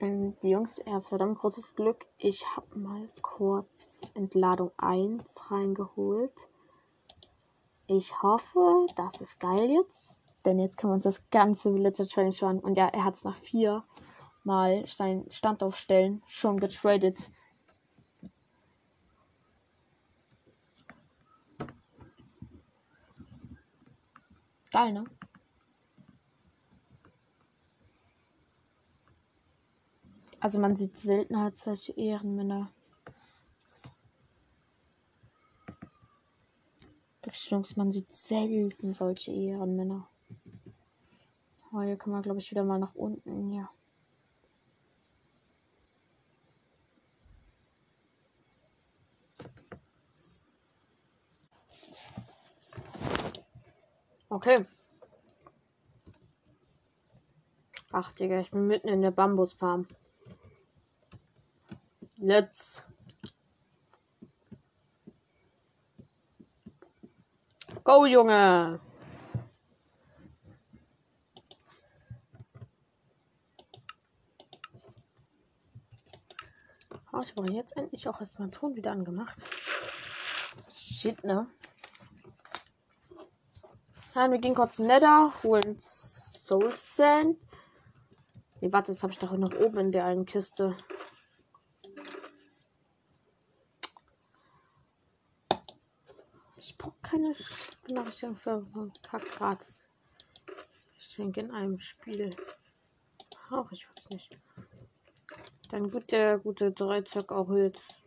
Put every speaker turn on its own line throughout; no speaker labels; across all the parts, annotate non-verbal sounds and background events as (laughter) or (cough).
Ähm, Die Jungs, ihr habt verdammt großes Glück. Ich habe mal kurz Entladung 1 reingeholt. Ich hoffe, das ist geil jetzt. Denn jetzt können wir uns das ganze Villager Training schauen. Und ja, er hat es nach vier Mal seinen Stand aufstellen schon getradet. Geil, ne? Also man sieht selten halt solche Ehrenmänner. Jungs, man sieht selten solche Ehrenmänner. Oh, hier können wir, glaube ich, wieder mal nach unten. Ja. Okay. Ach, Digga, ich bin mitten in der Bambusfarm. Let's. Go, Junge! Oh, ich brauche jetzt endlich auch erstmal Ton wieder angemacht. Shit, ne? Nein, wir gehen kurz Nether, holen Soul Sand. Nee, warte, das habe ich doch noch oben in der einen Kiste. Ich brauche keine Benachrichtigung für Kack gratis. Geschenk in einem Spiel. Auch ich weiß nicht. Dann gut der gute Dreizack auch jetzt.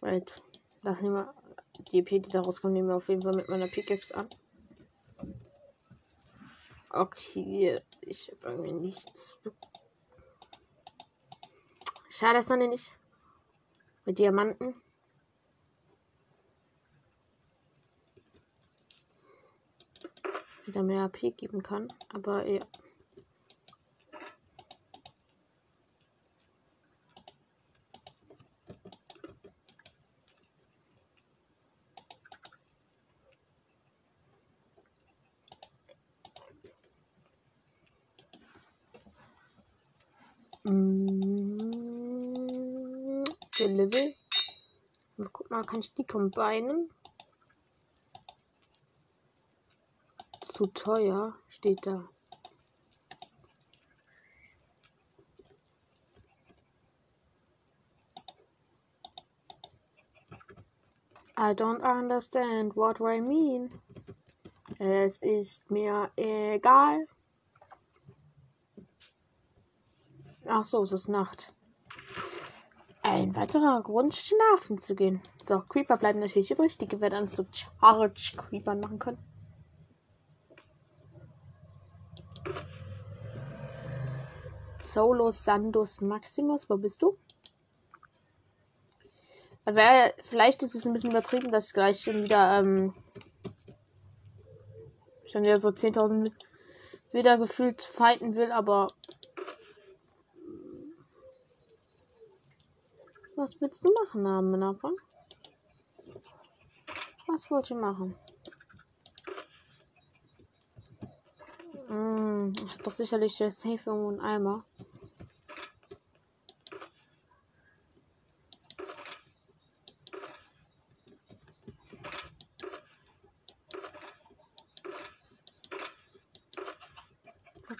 Wait. Lass nehmen wir die EP, die daraus kommt, nehmen wir auf jeden Fall mit meiner Pickaxe an. Okay, ich habe irgendwie nichts. Schade, dass man nicht mit Diamanten. Wieder mehr AP geben kann. Aber ja. Mm, Level. Guck mal, kann ich die combinen? Zu teuer steht da. I don't understand what I mean. Es ist mir egal. Ach so, es ist Nacht. Ein weiterer Grund, schlafen zu gehen. So, Creeper bleiben natürlich übrig, die wir dann zu Charge Creepern machen können. Solo Sandus Maximus, wo bist du? Wär, vielleicht ist es ein bisschen übertrieben, dass ich gleich schon wieder, ähm, schon wieder so 10.000 wieder gefühlt fighten will, aber was willst du machen, Namenapper? Was wollt ihr machen? Hm, ich hab doch sicherlich safe irgendwo einen Eimer.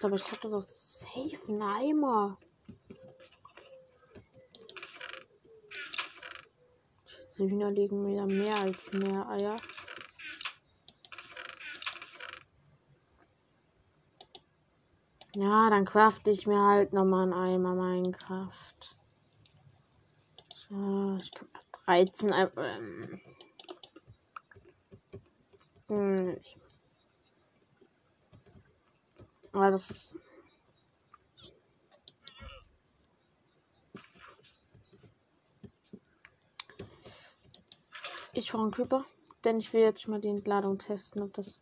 Gott, aber ich hatte doch safe einen Eimer. Diese Hühner legen ja mehr als mehr Eier. Ja, dann crafte ich mir halt nochmal einen Eimer Minecraft. So, ich kann 13 Eimer. Ähm. Hm. Aber das ist. Ich brauche einen Creeper, denn ich will jetzt mal die Entladung testen, ob das.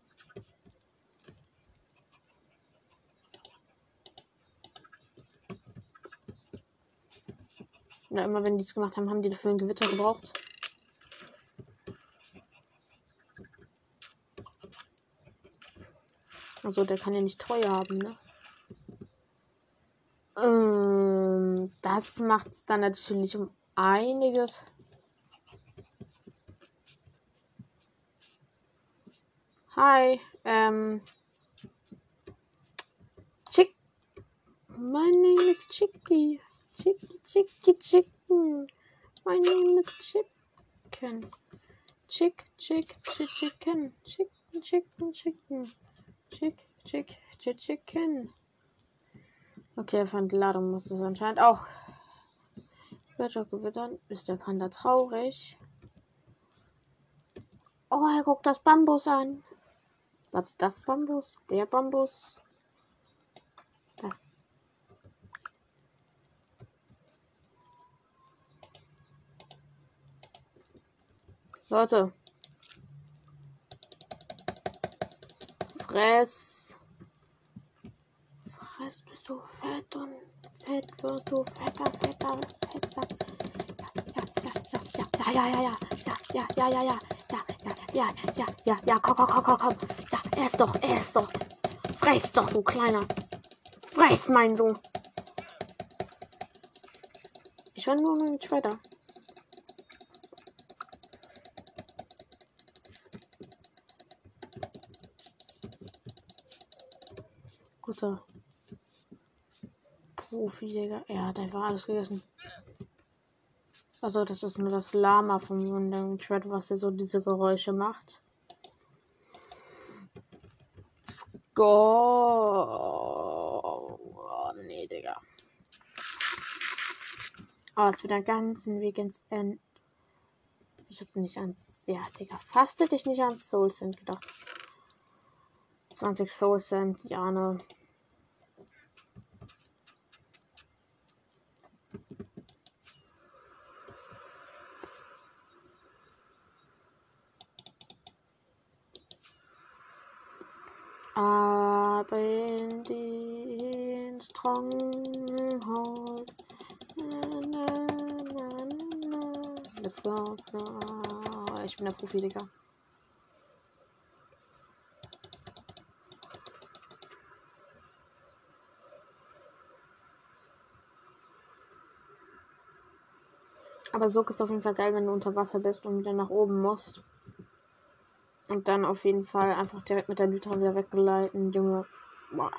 Ja, immer wenn die es gemacht haben, haben die dafür ein Gewitter gebraucht. Also der kann ja nicht teuer haben, ne? Ähm, das macht es dann natürlich um einiges. Hi, ähm. Chick. My name is Chicky. Chicky, Chicky, Chicken. My name is Chicken. Chick, chick, chick, chicken. Chicken, chicken, chicken. Chick, chick, chick, chicken. Okay, von Ladung muss es anscheinend auch. Wirtschaft gewittern. Ist der Panda traurig? Oh, er guckt das Bambus an. Was das Bambus? Der Bambus? Das. Leute. Fress. Fress, bist du fett und fett wirst du fetter, fetter, fetter. Ja, ja, ja, ja, ja, ja, ja, ja, ja, ja, ja, ja, ja, ja, komm, komm, komm, komm, komm. Ja, ess doch, ess doch. Fress doch, du Kleiner. Fress, mein Sohn. Ich will nur nicht weiter. Guter Profi-Jäger. Er hat einfach alles gegessen. Also, das ist nur das Lama von dem Thread, was er so diese Geräusche macht. Score. Oh, nee, Digga. Oh, es wird einen ganzen Weg ins End. Ich hab nicht ans. Ja, Digga. Fast hätte ich nicht ans Soul Sand gedacht. 20 Soul Sand, ja, ne. Ab in den Stronghold. Na, na, na, na. Let's go. Oh, ich bin der Profi, Digga. Aber so ist auf jeden Fall geil, wenn du unter Wasser bist und wieder nach oben musst. Und dann auf jeden Fall einfach direkt mit der Lytra wieder weggleiten, Junge. Boah.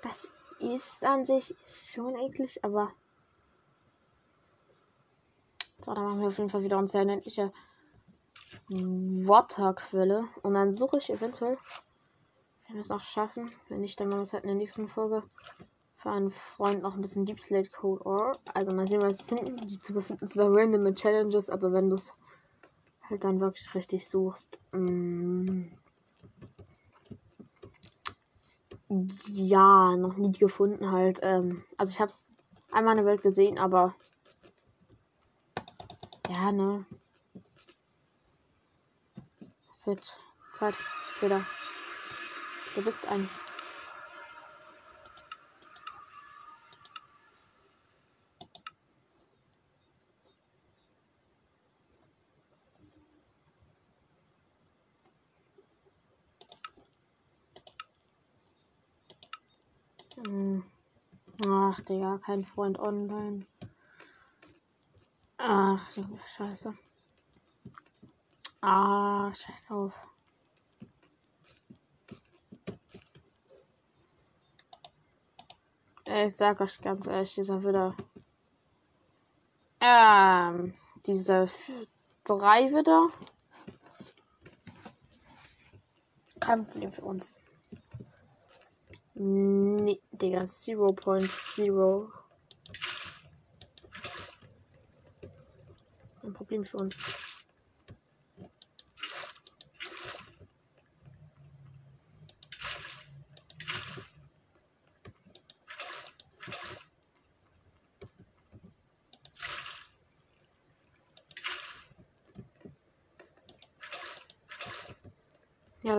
Das ist an sich schon eklig, aber. So, dann machen wir auf jeden Fall wieder unsere unendliche Waterquelle. Und dann suche ich eventuell, wenn wir es noch schaffen, wenn nicht, dann machen wir es halt in der nächsten Folge für einen Freund noch ein bisschen Deep Slate Code Or. Also mal sehen, was es sind. Die zu befinden zwar random Challenges, aber wenn du es halt dann wirklich richtig suchst. Mm, ja, noch nie gefunden halt. Ähm, also ich habe es einmal in der Welt gesehen, aber ja, ne. Wird Zeit für Du bist ein Ach, Digga, kein Freund online. Ach, Junge, scheiße. Ah, scheiß auf. Ich sag euch ganz ehrlich, dieser wieder. Ähm, diese drei wieder. Kein Problem für uns. Nee, Digga, 0.0. Ein Problem für uns.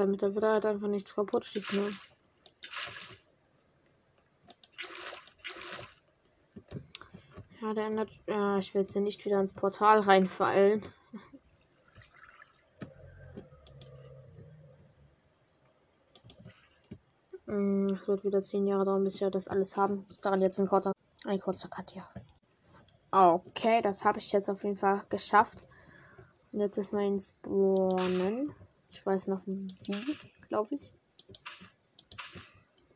Damit er wieder halt einfach nichts kaputt schießen. Ne? Ja, der ändert. Ja, ich will jetzt hier nicht wieder ins Portal reinfallen. Es wird wieder zehn Jahre dauern, bis wir das alles haben. Bis daran jetzt ein kurzer, ein kurzer Cut, ja. Okay, das habe ich jetzt auf jeden Fall geschafft. Und jetzt ist mein Spawnen. Ich weiß noch wie, glaube ich.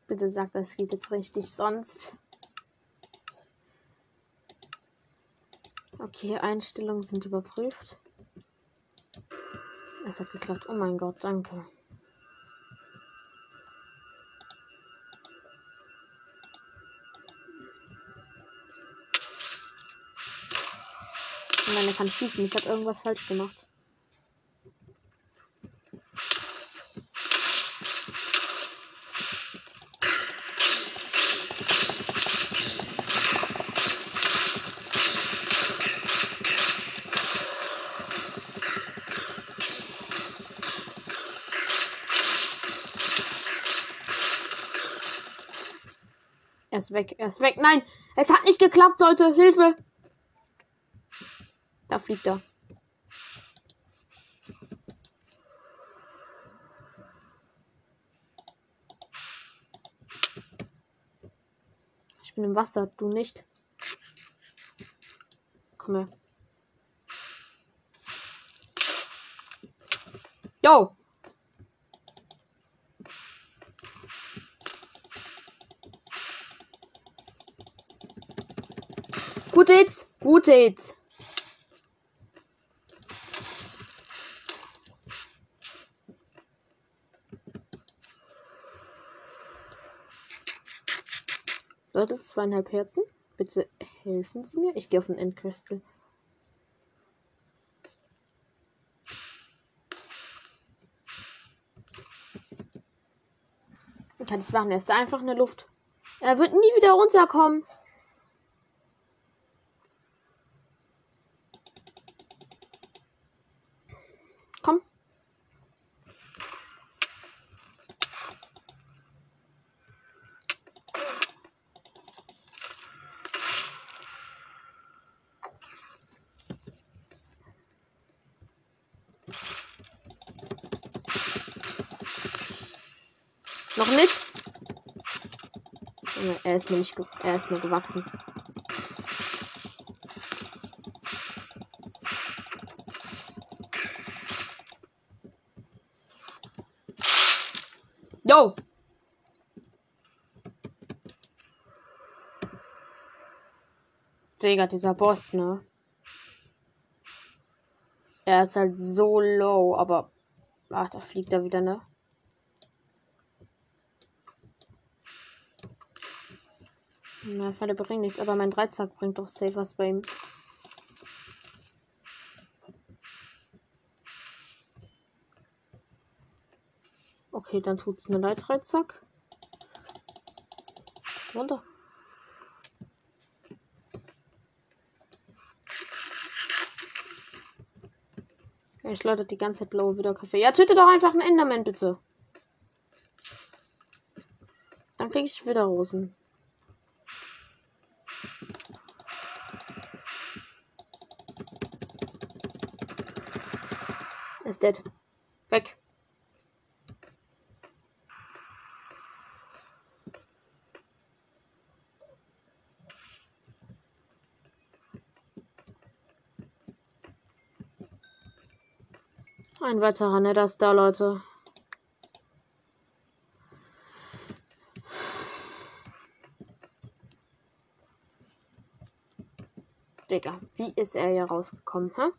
Bitte sagt, das geht jetzt richtig, sonst. Okay, Einstellungen sind überprüft. Es hat geklappt. Oh mein Gott, danke. Nein, er kann schießen. Ich habe irgendwas falsch gemacht. Ist weg, er ist weg. Nein, es hat nicht geklappt, Leute. Hilfe. Da fliegt er. Ich bin im Wasser, du nicht. Komm her. Yo! Gute Hits, gute Hits. Leute, zweieinhalb Herzen. Bitte helfen Sie mir. Ich gehe auf den Endcrystal. Ich kann es machen. Er ist einfach in der Luft. Er wird nie wieder runterkommen. Komm. Noch nicht? Er ist mir nicht, er ist mir gewachsen. Yo! Digga, dieser Boss, ne? Er ist halt so low, aber. Ach, da fliegt er wieder, ne? Na, Pfeile bringen nichts, aber mein Dreizack bringt doch safe was bei ihm. Okay, dann tut's mir leid, Dreizack. Runter. Er schleudert die ganze Zeit blaue Wiederkaffee. Ja, töte doch einfach einen Enderman, bitte. Dann krieg ich wieder Rosen. Dead. Weg. Ein weiterer Nether ist da, Leute. Digga, wie ist er hier rausgekommen, hä?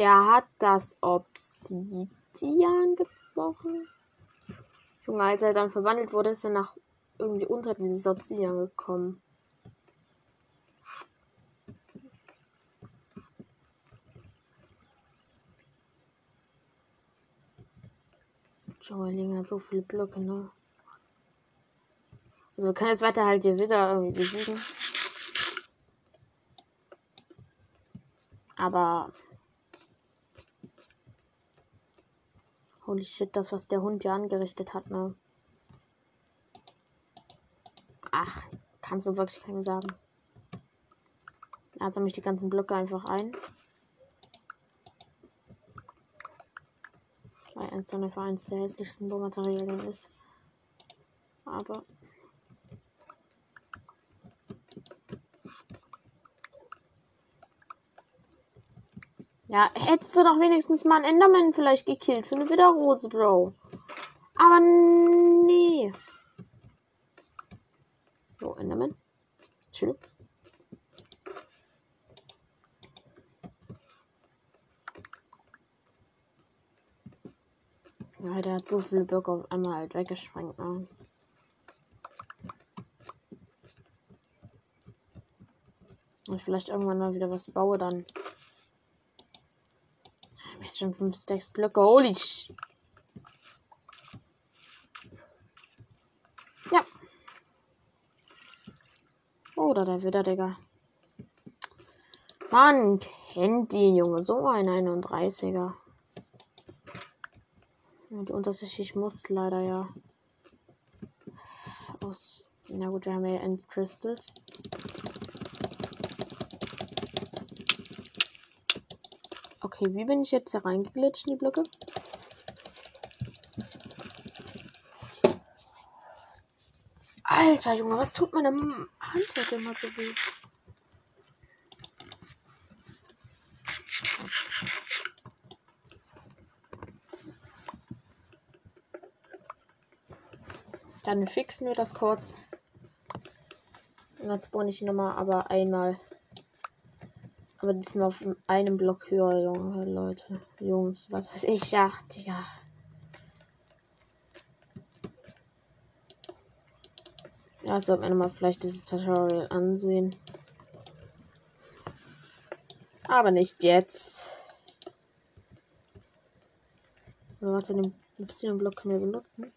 Er hat das Obsidian gebrochen. Junge, als er dann verwandelt wurde, ist er nach irgendwie unter dieses Obsidian gekommen. Junge, liegen halt so viele Blöcke, ne? Also wir können jetzt weiter halt hier wieder irgendwie besiegen. Aber. Holy shit, das, was der Hund ja angerichtet hat, ne? Ach, kannst du wirklich keinem sagen. Er sammle ich die ganzen Blöcke einfach ein. Weil eins dann einfach eins der hässlichsten Baumaterialien ist. aber. Ja, hättest du doch wenigstens mal einen Enderman vielleicht gekillt für eine Widerrose, Bro. Aber nee. So, Enderman. Chill. Ja, der hat so viele Blöcke auf einmal halt weggesprengt. Ne? Und vielleicht irgendwann mal wieder was baue, dann. Ich schon 5 Stacks Blöcke. Holy sh Ja. Oder der wieder, Digga. Mann, kennt die Junge. So ein 31er. Ja, die unterste Schicht muss leider ja aus. Na gut, wir haben ja End Crystals. Okay, wie bin ich jetzt hier reingeglitscht in die Blöcke? Alter Junge, was tut meine Hand heute immer so weh? Dann fixen wir das kurz. Und dann spawn ich nochmal, aber einmal. Aber diesmal auf einem Block höher, Junge, Leute. Jungs, was weiß ich, ja, Digga. Ja, sollten wir nochmal vielleicht dieses Tutorial ansehen. Aber nicht jetzt. Oder warte, den, den Block können wir benutzen.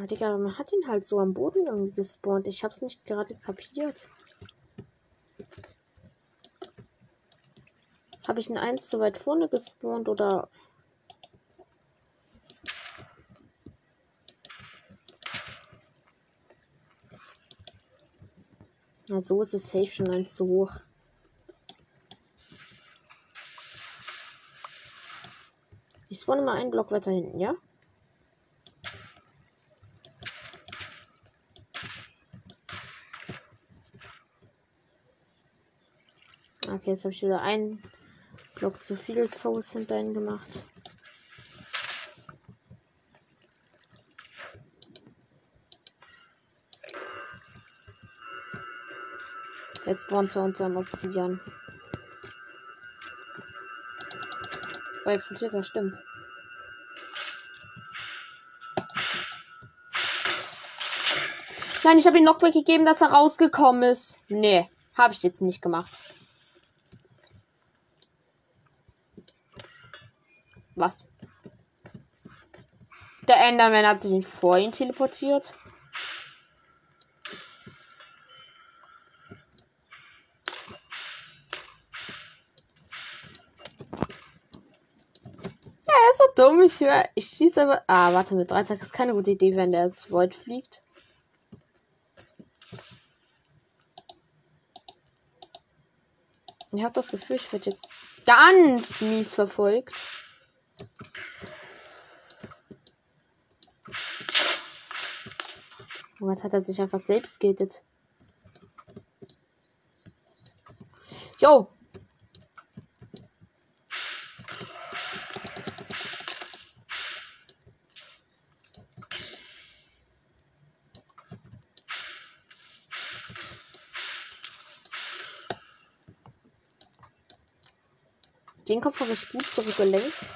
Ja, Digga, man hat ihn halt so am Boden irgendwie gespawnt. Ich hab's nicht gerade kapiert. Habe ich ihn eins zu weit vorne gespawnt oder. Na, so ist es safe schon eins zu hoch. Ich spawne mal einen Block weiter hinten, ja? Okay, jetzt habe ich wieder einen Block zu viel Souls hinterhin gemacht. Jetzt spawnt er unter dem Obsidian. Oh, explodiert das stimmt. Nein, ich habe ihm Knockback gegeben, dass er rausgekommen ist. Nee, habe ich jetzt nicht gemacht. Was? Der Enderman hat sich vor ihn teleportiert. Ja, er ist so dumm. Ich, ich schieße aber. Ah, warte, mit Dreizack ist keine gute Idee, wenn der ins Void fliegt. Ich habe das Gefühl, ich werde ganz mies verfolgt. Was hat er sich einfach selbst gehittet? Jo! Den Kopf habe ich gut zurückgelenkt.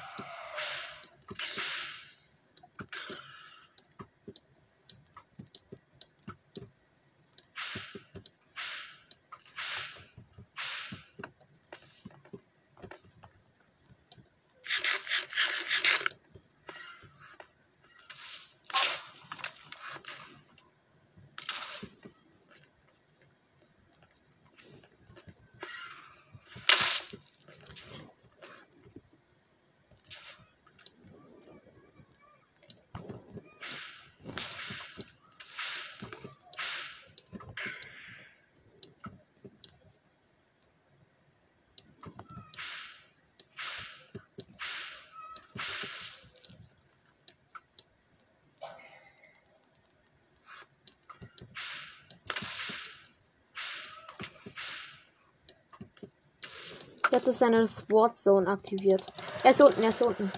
Jetzt ist seine Sport Zone aktiviert. Er ist unten, er ist unten.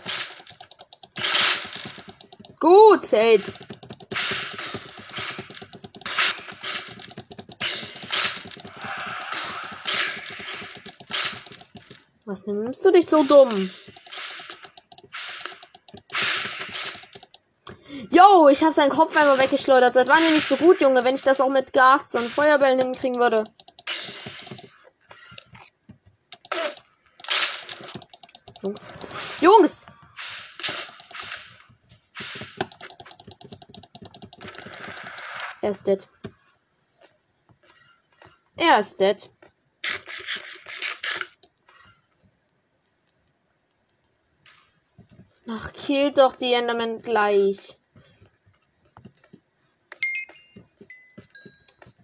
Gut, Tate. Was nimmst du dich so dumm? Yo, ich habe seinen Kopf einmal weggeschleudert. Seit wann bin ich so gut, Junge, wenn ich das auch mit Gas und Feuerbällen hinkriegen würde. Jungs. Jungs! Er ist dead. Er ist dead. Ach, killt doch die Enderman gleich.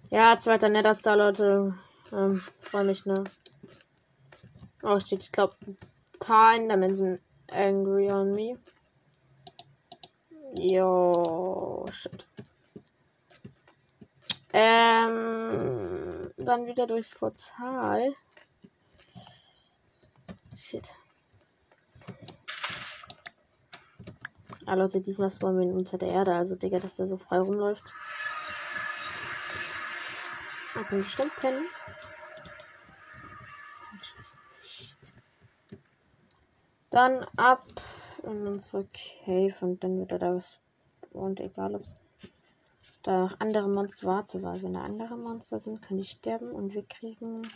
Ja, zweiter Netterstar, Leute. Ähm, freue mich, ne? Oh, shit, ich glaube, Endermen sind angry on me. Jo, shit. Ähm, dann wieder durchs Portal. Shit. Ah, Leute, diesmal spawnen wir unter der Erde. Also, Digga, dass der so frei rumläuft. Ich bestimmt pennen. nicht. Dann ab in unsere Cave und dann wieder das. Und egal, ob da noch andere Monster warte, weil wenn da andere Monster sind, kann ich sterben und wir kriegen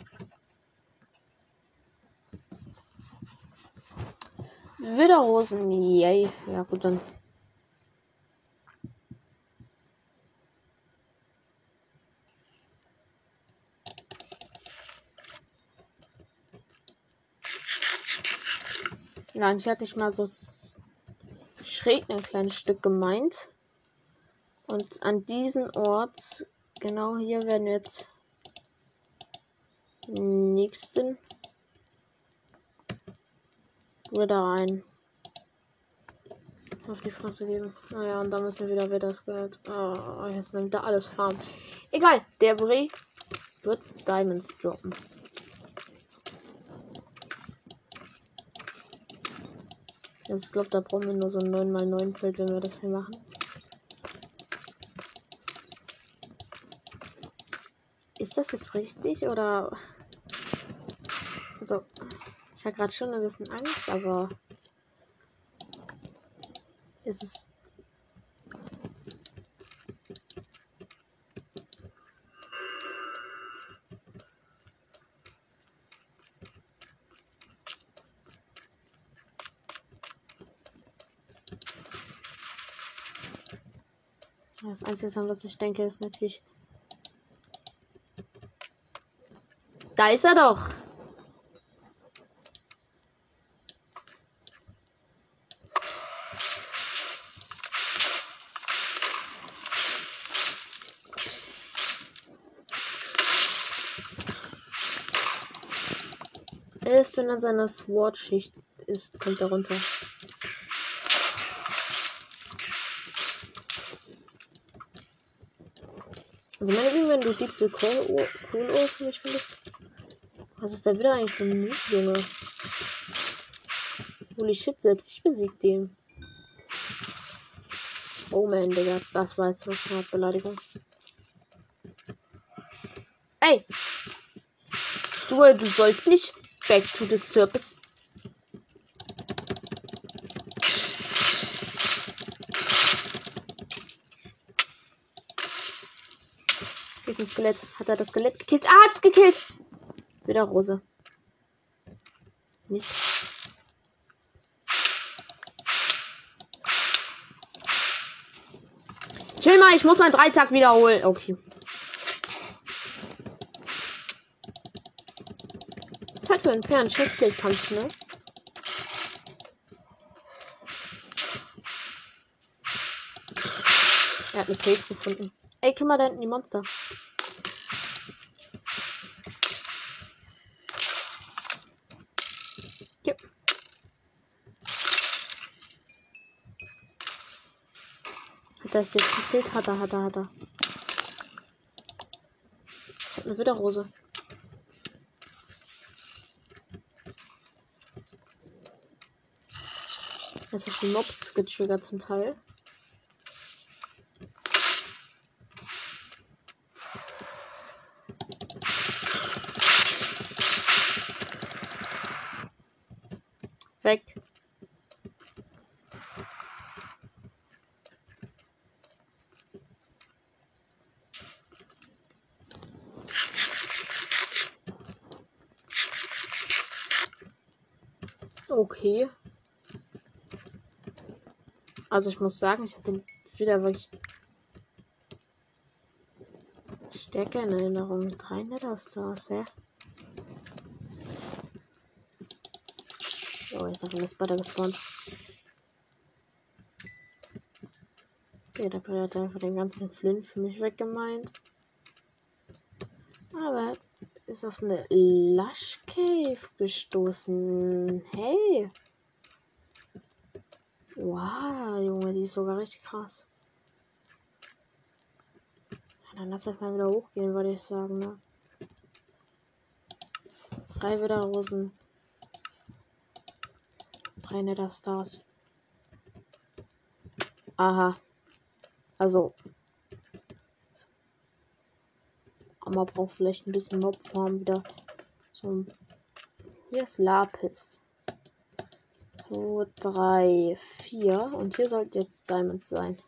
Widderrosen. Yay. Ja, gut, dann. Ja, ich hatte ich mal so schräg ein kleines Stück gemeint. Und an diesem Ort, genau hier, werden wir jetzt nächsten wieder rein. Auf die Fresse geben. Naja, und dann müssen wir wieder wieder das Geld. Oh, jetzt nimmt er alles Farm. Egal, der Brie wird Diamonds droppen. Also ich glaube, da brauchen wir nur so ein 9x9 Feld, wenn wir das hier machen. Ist das jetzt richtig oder? Also, ich habe gerade schon ein bisschen Angst, aber ist es. Das Einzige, was ich denke, ist natürlich. Da ist er doch. Erst wenn er seiner SWAT-Schicht ist, kommt er runter. Also meine Lieben, wenn du diebste Kohlohr für mich findest. Was ist da wieder eigentlich für ein Mut, Junge? Holy shit, selbst ich besieg den. Oh man, Digga, das war jetzt noch eine Beleidigung. Ey! Du, du sollst nicht back to the surface. Hier ist ein Skelett. Hat er das Skelett gekillt? Ah, hat es gekillt! Wieder Rose. Nicht. Chill mal, ich muss meinen Dreizack wiederholen. Okay. Zeit für einen fairen Chestplate-Kampf, ne? Er hat eine Cave gefunden. Ey, guck mal da hinten die Monster. Das ist jetzt gefehlt. Hat er, hat er, hat er. Ich hab eine Widderrose. Jetzt habe ich die Mobs getriggert zum Teil. Also ich muss sagen, ich habe den wieder wirklich stärker in Erinnerung. Drei Netherstars, hä? Oh, jetzt habe ich Spider gespawnt. Okay, der hat einfach den ganzen Flint für mich weggemeint. Aber ist auf eine Lush Cave gestoßen. Hey! Wow, Junge, die ist sogar richtig krass. Dann lass das mal wieder hochgehen, würde ich sagen, ne? Drei Widerrosen. Drei Nether Stars. Aha. Also. Aber braucht vielleicht ein bisschen Mobfarm wieder. So. Hier ist Lapis. 2, 3, 4. Und hier sollten jetzt Diamonds sein.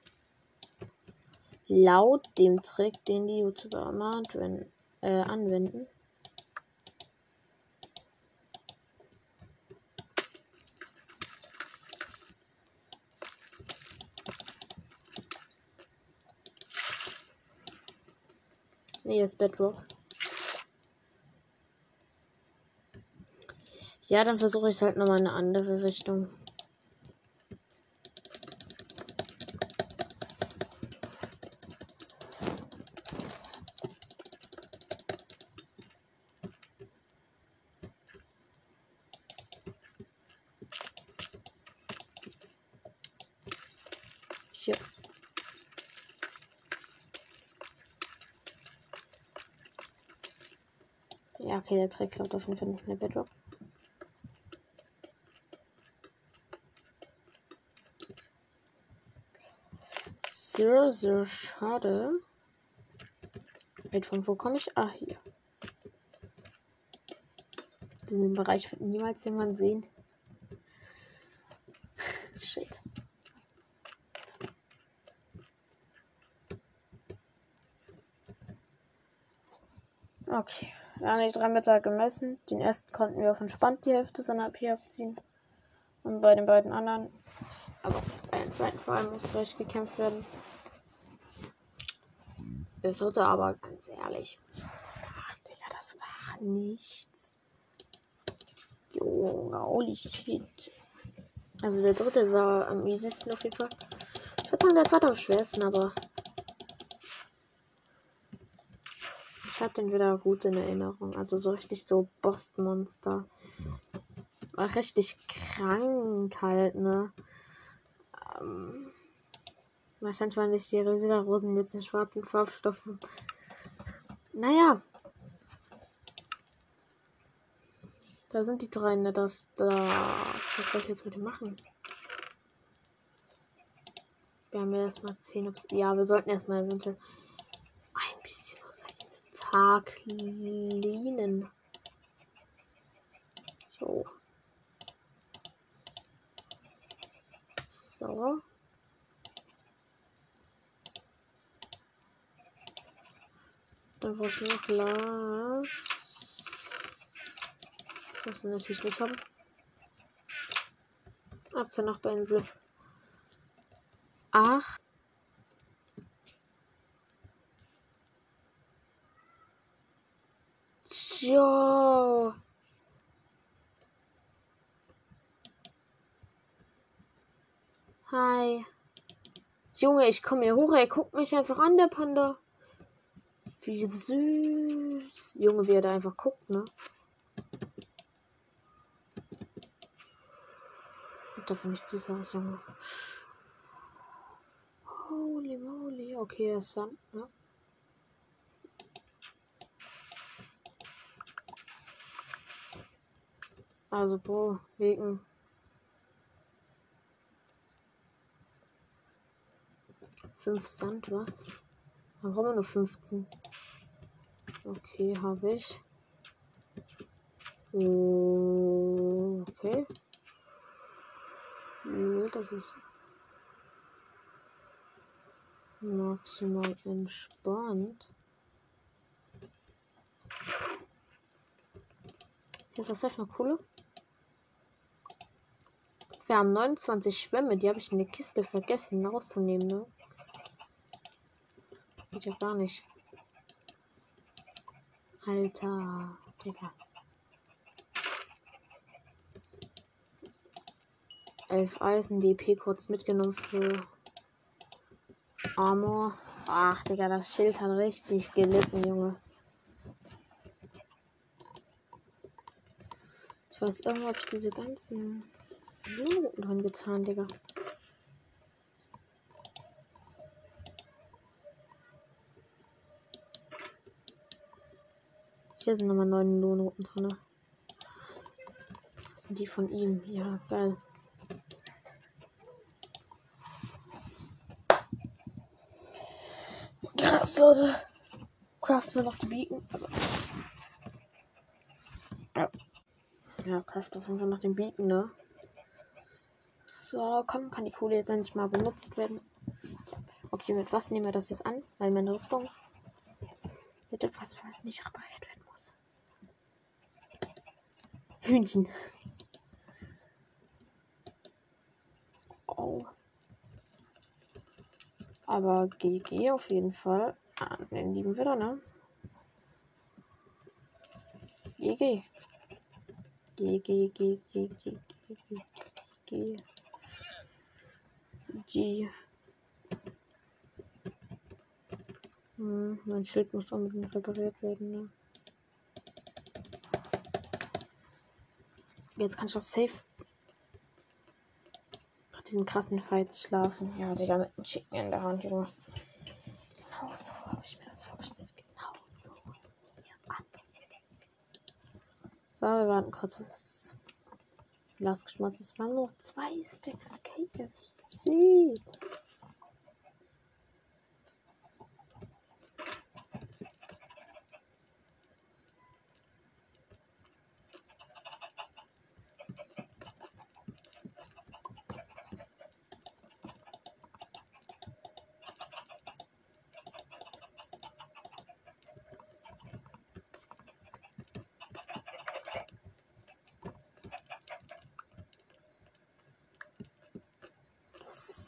Laut dem Trick, den die YouTuber immer äh, anwenden. Nee, ist Bedrock. Ja, dann versuche ich es halt nochmal in eine andere Richtung. Ja, okay, der Trick klappt auf jeden Fall nicht mehr Bedrock. Sehr, sehr schade. Wait, von wo komme ich? Ah, hier. Diesen Bereich wird niemals jemand sehen. (laughs) Shit. Okay. Wir haben die drei Meter gemessen. Den ersten konnten wir auf entspannt die Hälfte seiner AP abziehen. Und bei den beiden anderen, aber bei dem zweiten vor allem musste recht gekämpft werden. Der dritte aber, ganz ehrlich. Ach, Digga, das war nichts. Junge, holy shit. Also der dritte war am easiesten auf jeden Fall. Ich würde sagen, der zweite am schwersten, aber. Ich hatte den wieder gut in Erinnerung. Also so richtig so Bossmonster. War richtig krank halt, ne? Ähm Wahrscheinlich waren die wieder Rosen jetzt in schwarzen Farbstoffen. Naja. Da sind die drei, ne? Das, das. Was soll ich jetzt mit dem machen? Wir haben ja erstmal 10. Ja, wir sollten erstmal eventuell ein bisschen unser Inventar cleanen. So. So. Dann brauchst du noch Glas. Das wir natürlich nicht haben. Aktie noch Benzel. Ach. Jo. Hi. Junge, ich komme hier hoch. Er guckt mich einfach an, der Panda. Wie süß. Junge, wie er da einfach guckt, ne? Und dafür nicht dieser Haus, Junge. Holy moly. Okay, er ist Sand, ne? Also, Bro, wegen. Fünf Sand, was? Dann brauchen wir nur 15. Okay, habe ich. Oh, okay. Das ist maximal entspannt. Hier ist das echt eine coole. Wir haben 29 Schwämme, die habe ich in der Kiste vergessen rauszunehmen, ne? Geht ja gar nicht. Alter, Digga. Elf Eisen, DP kurz mitgenommen für Armor. Ach, Digga, das Schild hat richtig gelitten, Junge. Ich weiß, irgendwo habe ich diese ganzen Blumen drin getan, Digga. Hier sind nochmal neun Lohnroten drin. Das sind die von ihm. Ja, geil. (laughs) Krass, Leute. Craften wir noch die Beacon. Also. Ja. Ja, craften auf jeden Fall noch den Beacon, ne? So, komm, kann die Kohle jetzt endlich mal benutzt werden. Okay, mit was nehmen wir das jetzt an? Weil meine Rüstung mit etwas, was nicht repariert werden muss. Hühnchen. Oh. Aber GG auf jeden Fall. Ah, den lieben wir da, ne? GG, GG, GG, GG, GG. G. Hm, mein Schild muss unbedingt repariert werden, ne? Jetzt kann ich auch safe nach diesen krassen Fights schlafen. Ja, Digga, mit einem Chicken in der Hand, Junge. Genau so habe ich mir das vorgestellt. Genau so. So, wir warten kurz, was das Glas geschmolzen ist. Es waren nur zwei Stacks KFC.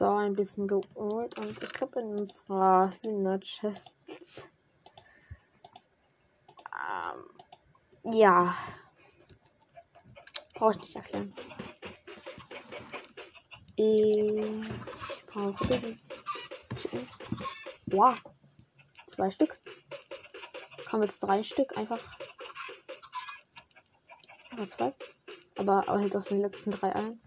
So, ein bisschen geholt und ich glaube in unserer Hühnerchest. Ähm, ja. Brauche ich nicht erklären. Ich brauche Chickens. Wow. Zwei Stück. Kommen jetzt drei Stück einfach. Oder zwei. Aber hält aus den letzten drei ein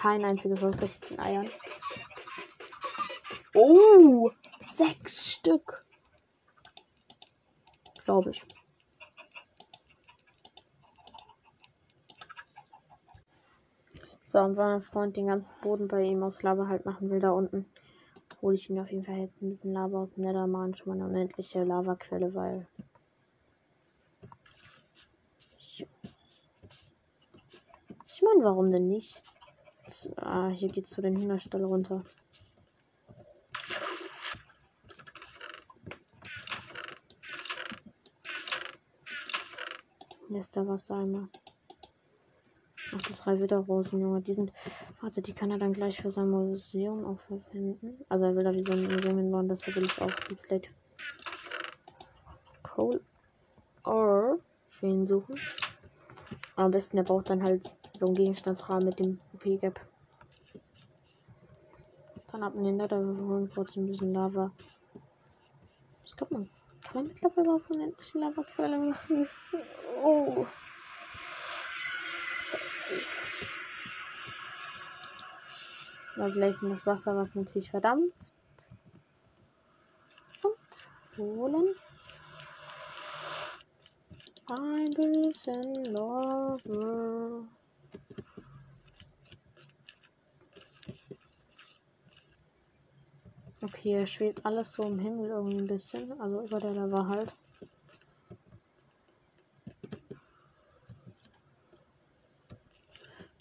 kein einziges aus 16 Eiern. Oh, sechs Stück. Glaube ich. So, und wenn mein Freund den ganzen Boden bei ihm aus Lava halt machen will, da unten, hole ich ihn auf jeden Fall jetzt ein bisschen Lava aus dem Netherman, schon mal eine unendliche Lavaquelle, weil. Ich, ich meine, warum denn nicht? Ah, hier geht's zu den Hühnerstall runter. Hier ist der Wassereimer. Ach, die drei Witterrosen, Junge. Die sind. Warte, die kann er dann gleich für sein Museum auch verwenden. Also er will da wie so ein Museum hinbauen, das will ich auch. Deep Slate. Coal Or für ihn suchen. Am besten, er braucht dann halt so ein Gegenstandsrahmen mit dem OP-Gap. Dann ab in den Nether holen kurz ein bisschen Lava. Ich glaube, man kann man mittlerweile auch eine Lava-Quelle machen. Oh. Hässlich. Da vielleicht das Wasser, was natürlich verdampft. Und holen. Ein bisschen Lava. Okay, schwebt alles so im Himmel irgendwie ein bisschen. Also über der Lava halt.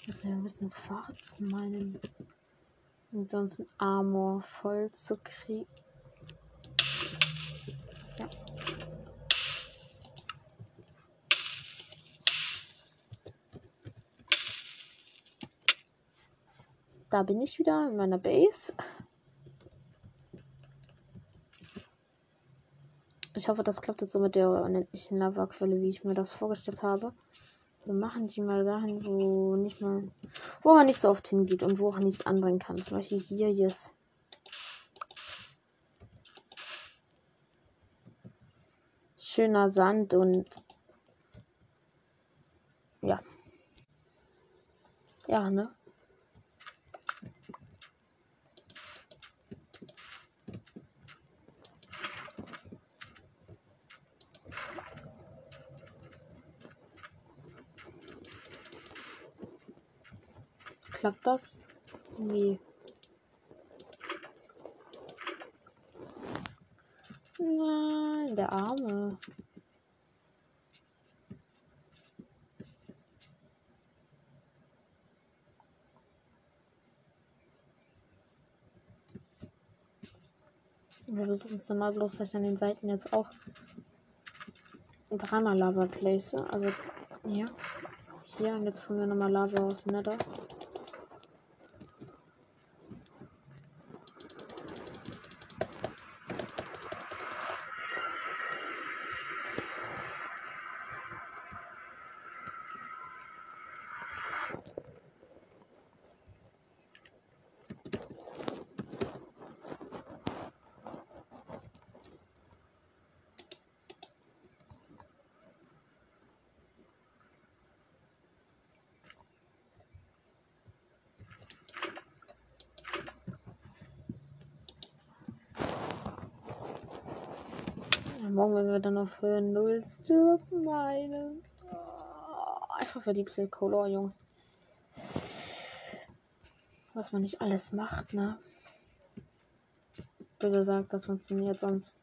Muss ja ein bisschen Quarz meinen. Um sonst Armor voll zu kriegen. Da bin ich wieder in meiner Base. Ich hoffe, das klappt jetzt so mit der unendlichen Lava-Quelle, wie ich mir das vorgestellt habe. Wir machen die mal dahin, wo nicht mal, wo man nicht so oft hingeht und wo man nichts anbringen kann. Zum Beispiel hier jetzt. Schöner Sand und ja. Ja, ne? Klappt das? Nee. Nein, der Arme. Wir versuchen es mal bloß, dass ich an den Seiten jetzt auch dreimal Lava place. Also hier. Hier und jetzt holen wir nochmal Lava aus Nether. Morgen, wenn wir dann auf Höhe 0 stirben. Oh, einfach für die Color, Jungs. Was man nicht alles macht, ne? Bitte sagt, das funktioniert sonst.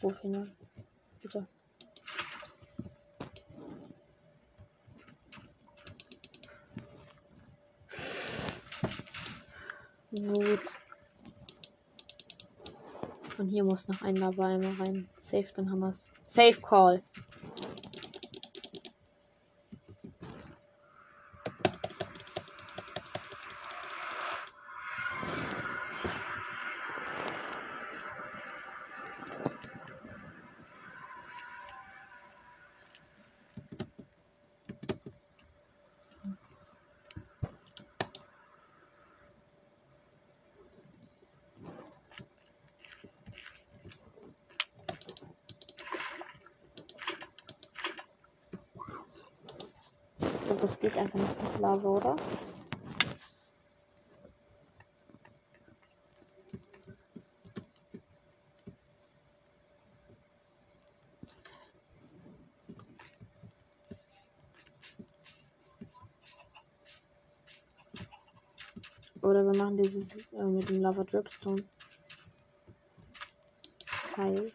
Wofür, ne? Bitte. Wut. Und hier muss noch ein Lava rein. Safe, dann haben wir's. Safe Call. Und das geht einfach nicht mit Lava, oder? Oder wir machen dieses äh, mit dem Lava Dripstone Teil.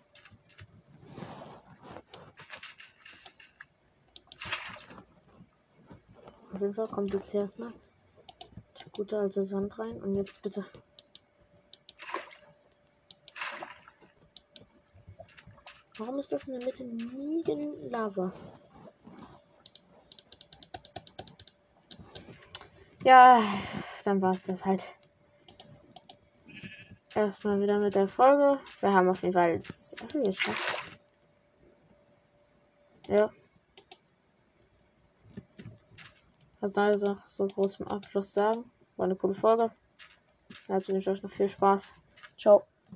Fall kommt jetzt erstmal die gute alte Sand rein und jetzt bitte. Warum ist das in der Mitte nie genügend Lava? Ja, dann war es das halt. Erstmal wieder mit der Folge. Wir haben auf jeden Fall jetzt geschafft. Ja. Was also so groß im Abschluss sagen? War eine coole Folge. Dazu wünsche ich euch noch viel Spaß. Ciao.